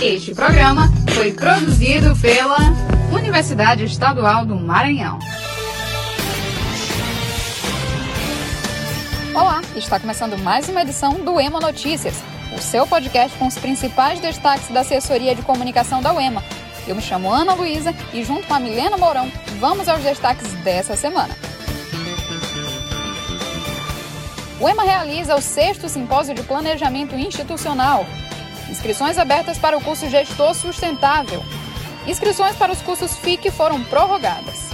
Este programa foi produzido pela Universidade Estadual do Maranhão. Olá, está começando mais uma edição do EMA Notícias, o seu podcast com os principais destaques da assessoria de comunicação da UEMA. Eu me chamo Ana Luísa e, junto com a Milena Mourão, vamos aos destaques dessa semana. O EMA realiza o sexto simpósio de planejamento institucional. Inscrições abertas para o curso Gestor Sustentável. Inscrições para os cursos FIC foram prorrogadas.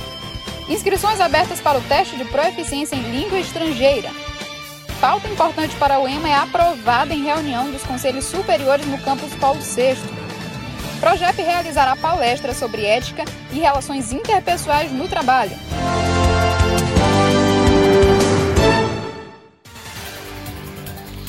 Inscrições abertas para o teste de proeficiência em língua estrangeira. Pauta importante para o EMA é aprovada em reunião dos Conselhos Superiores no campus Paulo VI. Projeto realizará palestra sobre ética e relações interpessoais no trabalho.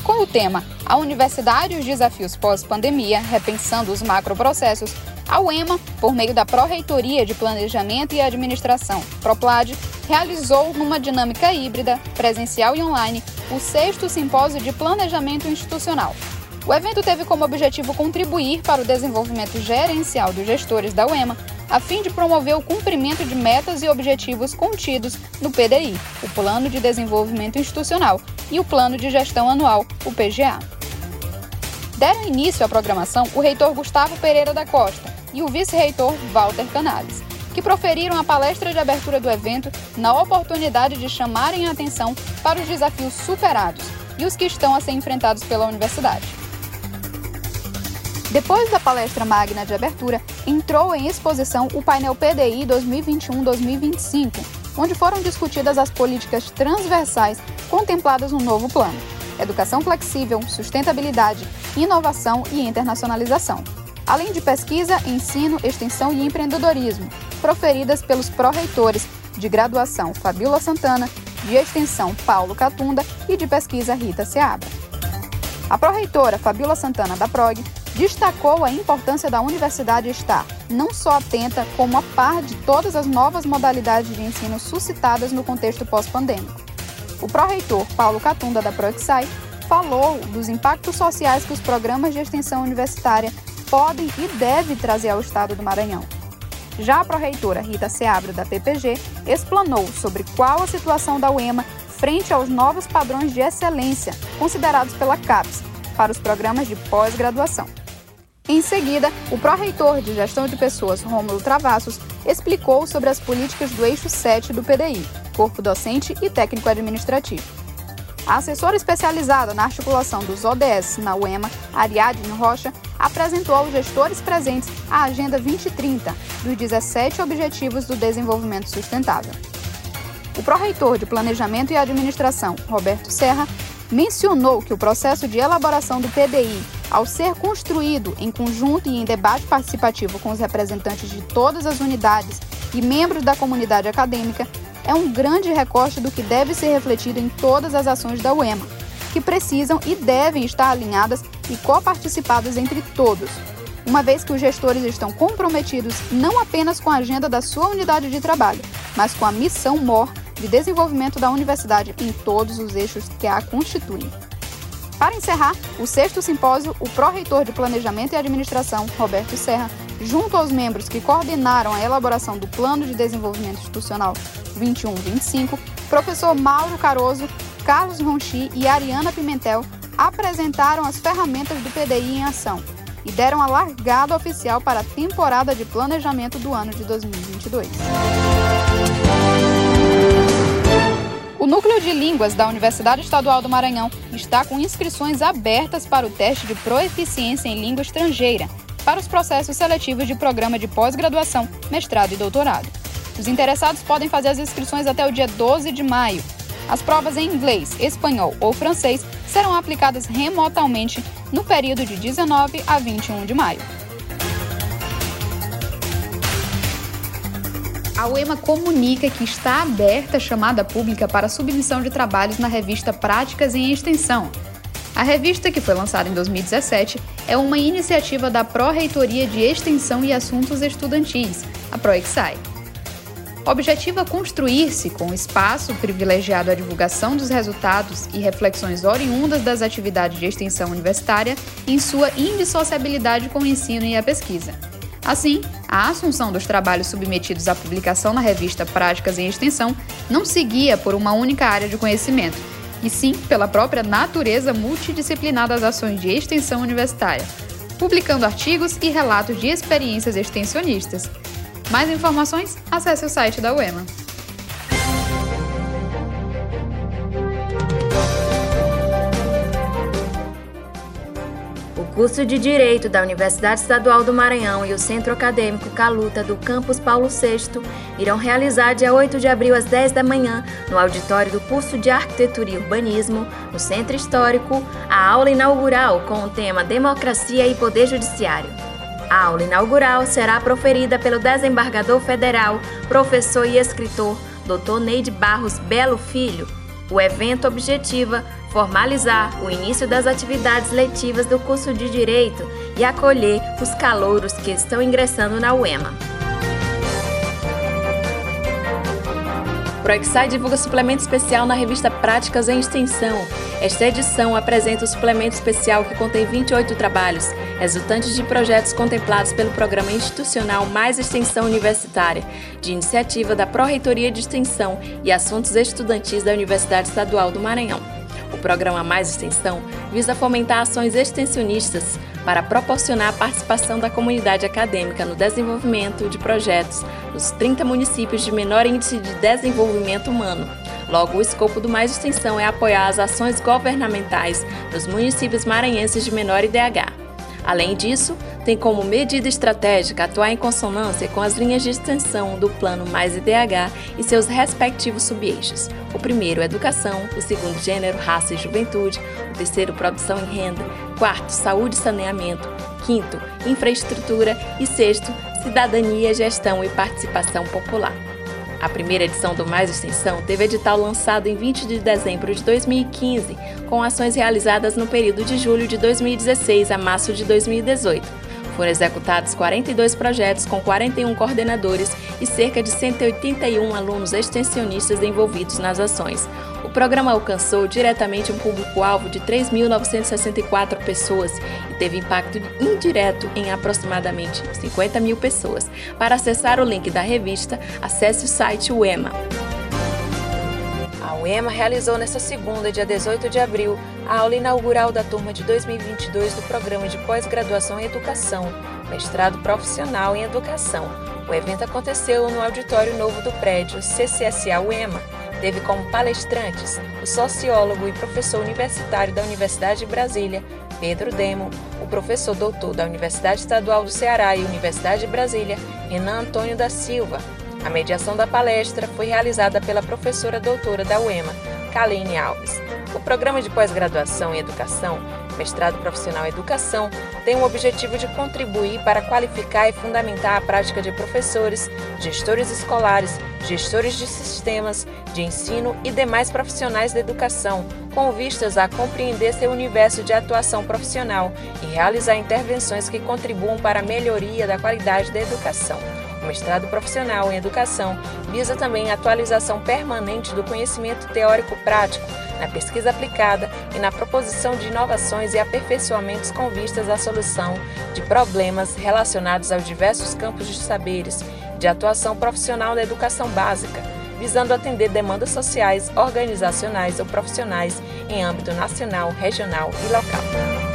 Com o tema A Universidade e os Desafios Pós-Pandemia, repensando os macroprocessos, a UEMA, por meio da Pró-Reitoria de Planejamento e Administração, PROPLAD, realizou, numa dinâmica híbrida, presencial e online, o sexto simpósio de planejamento institucional. O evento teve como objetivo contribuir para o desenvolvimento gerencial dos gestores da UEMA, a fim de promover o cumprimento de metas e objetivos contidos no PDI, o Plano de Desenvolvimento Institucional, e o Plano de Gestão Anual, o PGA. Deram início à programação o reitor Gustavo Pereira da Costa e o vice-reitor Walter Canales, que proferiram a palestra de abertura do evento na oportunidade de chamarem a atenção para os desafios superados e os que estão a ser enfrentados pela universidade. Depois da palestra magna de abertura, entrou em exposição o painel PDI 2021-2025, onde foram discutidas as políticas transversais contempladas no novo plano: educação flexível, sustentabilidade, inovação e internacionalização, além de pesquisa, ensino, extensão e empreendedorismo, proferidas pelos pró-reitores de graduação Fabiola Santana, de extensão Paulo Catunda e de pesquisa Rita Seabra. A pró-reitora Fabiola Santana da PROG destacou a importância da universidade estar não só atenta, como a par de todas as novas modalidades de ensino suscitadas no contexto pós-pandêmico. O pró-reitor Paulo Catunda, da Proexai, falou dos impactos sociais que os programas de extensão universitária podem e devem trazer ao estado do Maranhão. Já a pró-reitora Rita Seabra, da PPG, explanou sobre qual a situação da UEMA frente aos novos padrões de excelência considerados pela CAPES para os programas de pós-graduação. Em seguida, o pró-reitor de Gestão de Pessoas, Rômulo Travassos, explicou sobre as políticas do eixo 7 do PDI, Corpo Docente e Técnico Administrativo. A assessora especializada na articulação dos ODS na UEMA, Ariadne Rocha, apresentou aos gestores presentes a Agenda 2030 dos 17 Objetivos do Desenvolvimento Sustentável. O pró-reitor de Planejamento e Administração, Roberto Serra, mencionou que o processo de elaboração do PDI ao ser construído em conjunto e em debate participativo com os representantes de todas as unidades e membros da comunidade acadêmica, é um grande recorte do que deve ser refletido em todas as ações da UEMA, que precisam e devem estar alinhadas e coparticipadas entre todos, uma vez que os gestores estão comprometidos não apenas com a agenda da sua unidade de trabalho, mas com a missão MOR de desenvolvimento da universidade em todos os eixos que a constituem. Para encerrar, o sexto simpósio, o pró-reitor de Planejamento e Administração, Roberto Serra, junto aos membros que coordenaram a elaboração do Plano de Desenvolvimento Institucional 21-25, professor Mauro Caroso, Carlos Ronchi e Ariana Pimentel apresentaram as ferramentas do PDI em ação e deram a largada oficial para a temporada de planejamento do ano de 2022. O Núcleo de Línguas da Universidade Estadual do Maranhão está com inscrições abertas para o teste de proeficiência em língua estrangeira para os processos seletivos de programa de pós-graduação, mestrado e doutorado. Os interessados podem fazer as inscrições até o dia 12 de maio. As provas em inglês, espanhol ou francês serão aplicadas remotamente no período de 19 a 21 de maio. A UEMA comunica que está aberta a chamada pública para submissão de trabalhos na revista Práticas em Extensão. A revista, que foi lançada em 2017, é uma iniciativa da Pró-Reitoria de Extensão e Assuntos Estudantis, a ProExai. objetiva construir-se com espaço privilegiado à divulgação dos resultados e reflexões oriundas das atividades de extensão universitária em sua indissociabilidade com o ensino e a pesquisa. Assim, a assunção dos trabalhos submetidos à publicação na revista Práticas em Extensão não seguia por uma única área de conhecimento, e sim pela própria natureza multidisciplinar das ações de extensão universitária, publicando artigos e relatos de experiências extensionistas, mais informações? Acesse o site da UEMA. Curso de Direito da Universidade Estadual do Maranhão e o Centro Acadêmico Caluta do Campus Paulo VI irão realizar dia 8 de abril às 10 da manhã, no auditório do curso de Arquitetura e Urbanismo, no Centro Histórico, a aula inaugural com o tema Democracia e Poder Judiciário. A aula inaugural será proferida pelo desembargador federal, professor e escritor Dr. Neide Barros Belo Filho. O evento objetiva formalizar o início das atividades letivas do curso de Direito e acolher os calouros que estão ingressando na UEMA. Proexai divulga suplemento especial na revista Práticas em Extensão. Esta edição apresenta o suplemento especial que contém 28 trabalhos, resultantes de projetos contemplados pelo Programa Institucional Mais Extensão Universitária, de iniciativa da Pró-Reitoria de Extensão e Assuntos Estudantis da Universidade Estadual do Maranhão. O programa Mais Extensão visa fomentar ações extensionistas para proporcionar a participação da comunidade acadêmica no desenvolvimento de projetos nos 30 municípios de menor índice de desenvolvimento humano. Logo, o escopo do Mais Extensão é apoiar as ações governamentais dos municípios maranhenses de menor IDH. Além disso, tem como medida estratégica atuar em consonância com as linhas de extensão do Plano Mais IDH e seus respectivos subeixos. O primeiro, educação, o segundo, gênero, raça e juventude, o terceiro, produção e renda, quarto, saúde e saneamento, quinto, infraestrutura e sexto, cidadania, gestão e participação popular. A primeira edição do Mais Extensão teve edital lançado em 20 de dezembro de 2015, com ações realizadas no período de julho de 2016 a março de 2018. Foram executados 42 projetos com 41 coordenadores e cerca de 181 alunos extensionistas envolvidos nas ações. O programa alcançou diretamente um público-alvo de 3.964 pessoas e teve impacto indireto em aproximadamente 50 mil pessoas. Para acessar o link da revista, acesse o site UEMA. UEMA realizou nesta segunda, dia 18 de abril, a aula inaugural da turma de 2022 do Programa de Pós-Graduação em Educação, mestrado profissional em Educação. O evento aconteceu no auditório novo do prédio CCSA UEMA. Teve como palestrantes o sociólogo e professor universitário da Universidade de Brasília, Pedro Demo, o professor doutor da Universidade Estadual do Ceará e Universidade de Brasília, Renan Antônio da Silva. A mediação da palestra foi realizada pela professora doutora da UEMA, Kaline Alves. O programa de pós-graduação em educação, mestrado profissional em educação, tem o objetivo de contribuir para qualificar e fundamentar a prática de professores, gestores escolares, gestores de sistemas de ensino e demais profissionais da educação, com vistas a compreender seu universo de atuação profissional e realizar intervenções que contribuam para a melhoria da qualidade da educação. Mestrado profissional em educação visa também a atualização permanente do conhecimento teórico-prático na pesquisa aplicada e na proposição de inovações e aperfeiçoamentos com vistas à solução de problemas relacionados aos diversos campos de saberes de atuação profissional da educação básica, visando atender demandas sociais, organizacionais ou profissionais em âmbito nacional, regional e local.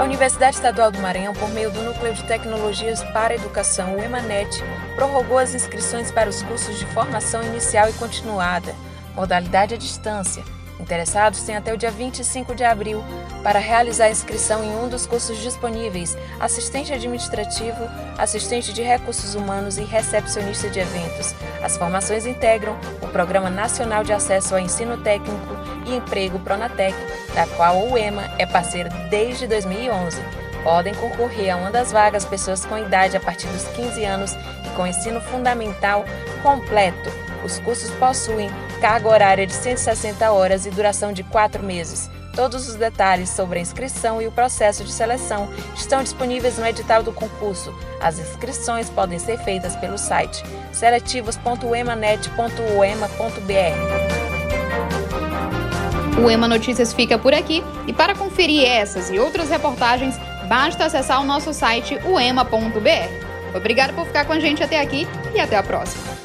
A Universidade Estadual do Maranhão, por meio do Núcleo de Tecnologias para a Educação, o EMANET, prorrogou as inscrições para os cursos de formação inicial e continuada, modalidade à distância, Interessados têm até o dia 25 de abril para realizar a inscrição em um dos cursos disponíveis: assistente administrativo, assistente de recursos humanos e recepcionista de eventos. As formações integram o Programa Nacional de Acesso ao Ensino Técnico e Emprego Pronatec, da qual o EMA é parceiro desde 2011. Podem concorrer a uma das vagas pessoas com idade a partir dos 15 anos e com ensino fundamental completo. Os cursos possuem carga horária de 160 horas e duração de quatro meses. Todos os detalhes sobre a inscrição e o processo de seleção estão disponíveis no edital do concurso. As inscrições podem ser feitas pelo site seletivos.emanet.uema.br. O Ema Notícias fica por aqui e para conferir essas e outras reportagens, basta acessar o nosso site uema.br. Obrigado por ficar com a gente até aqui e até a próxima.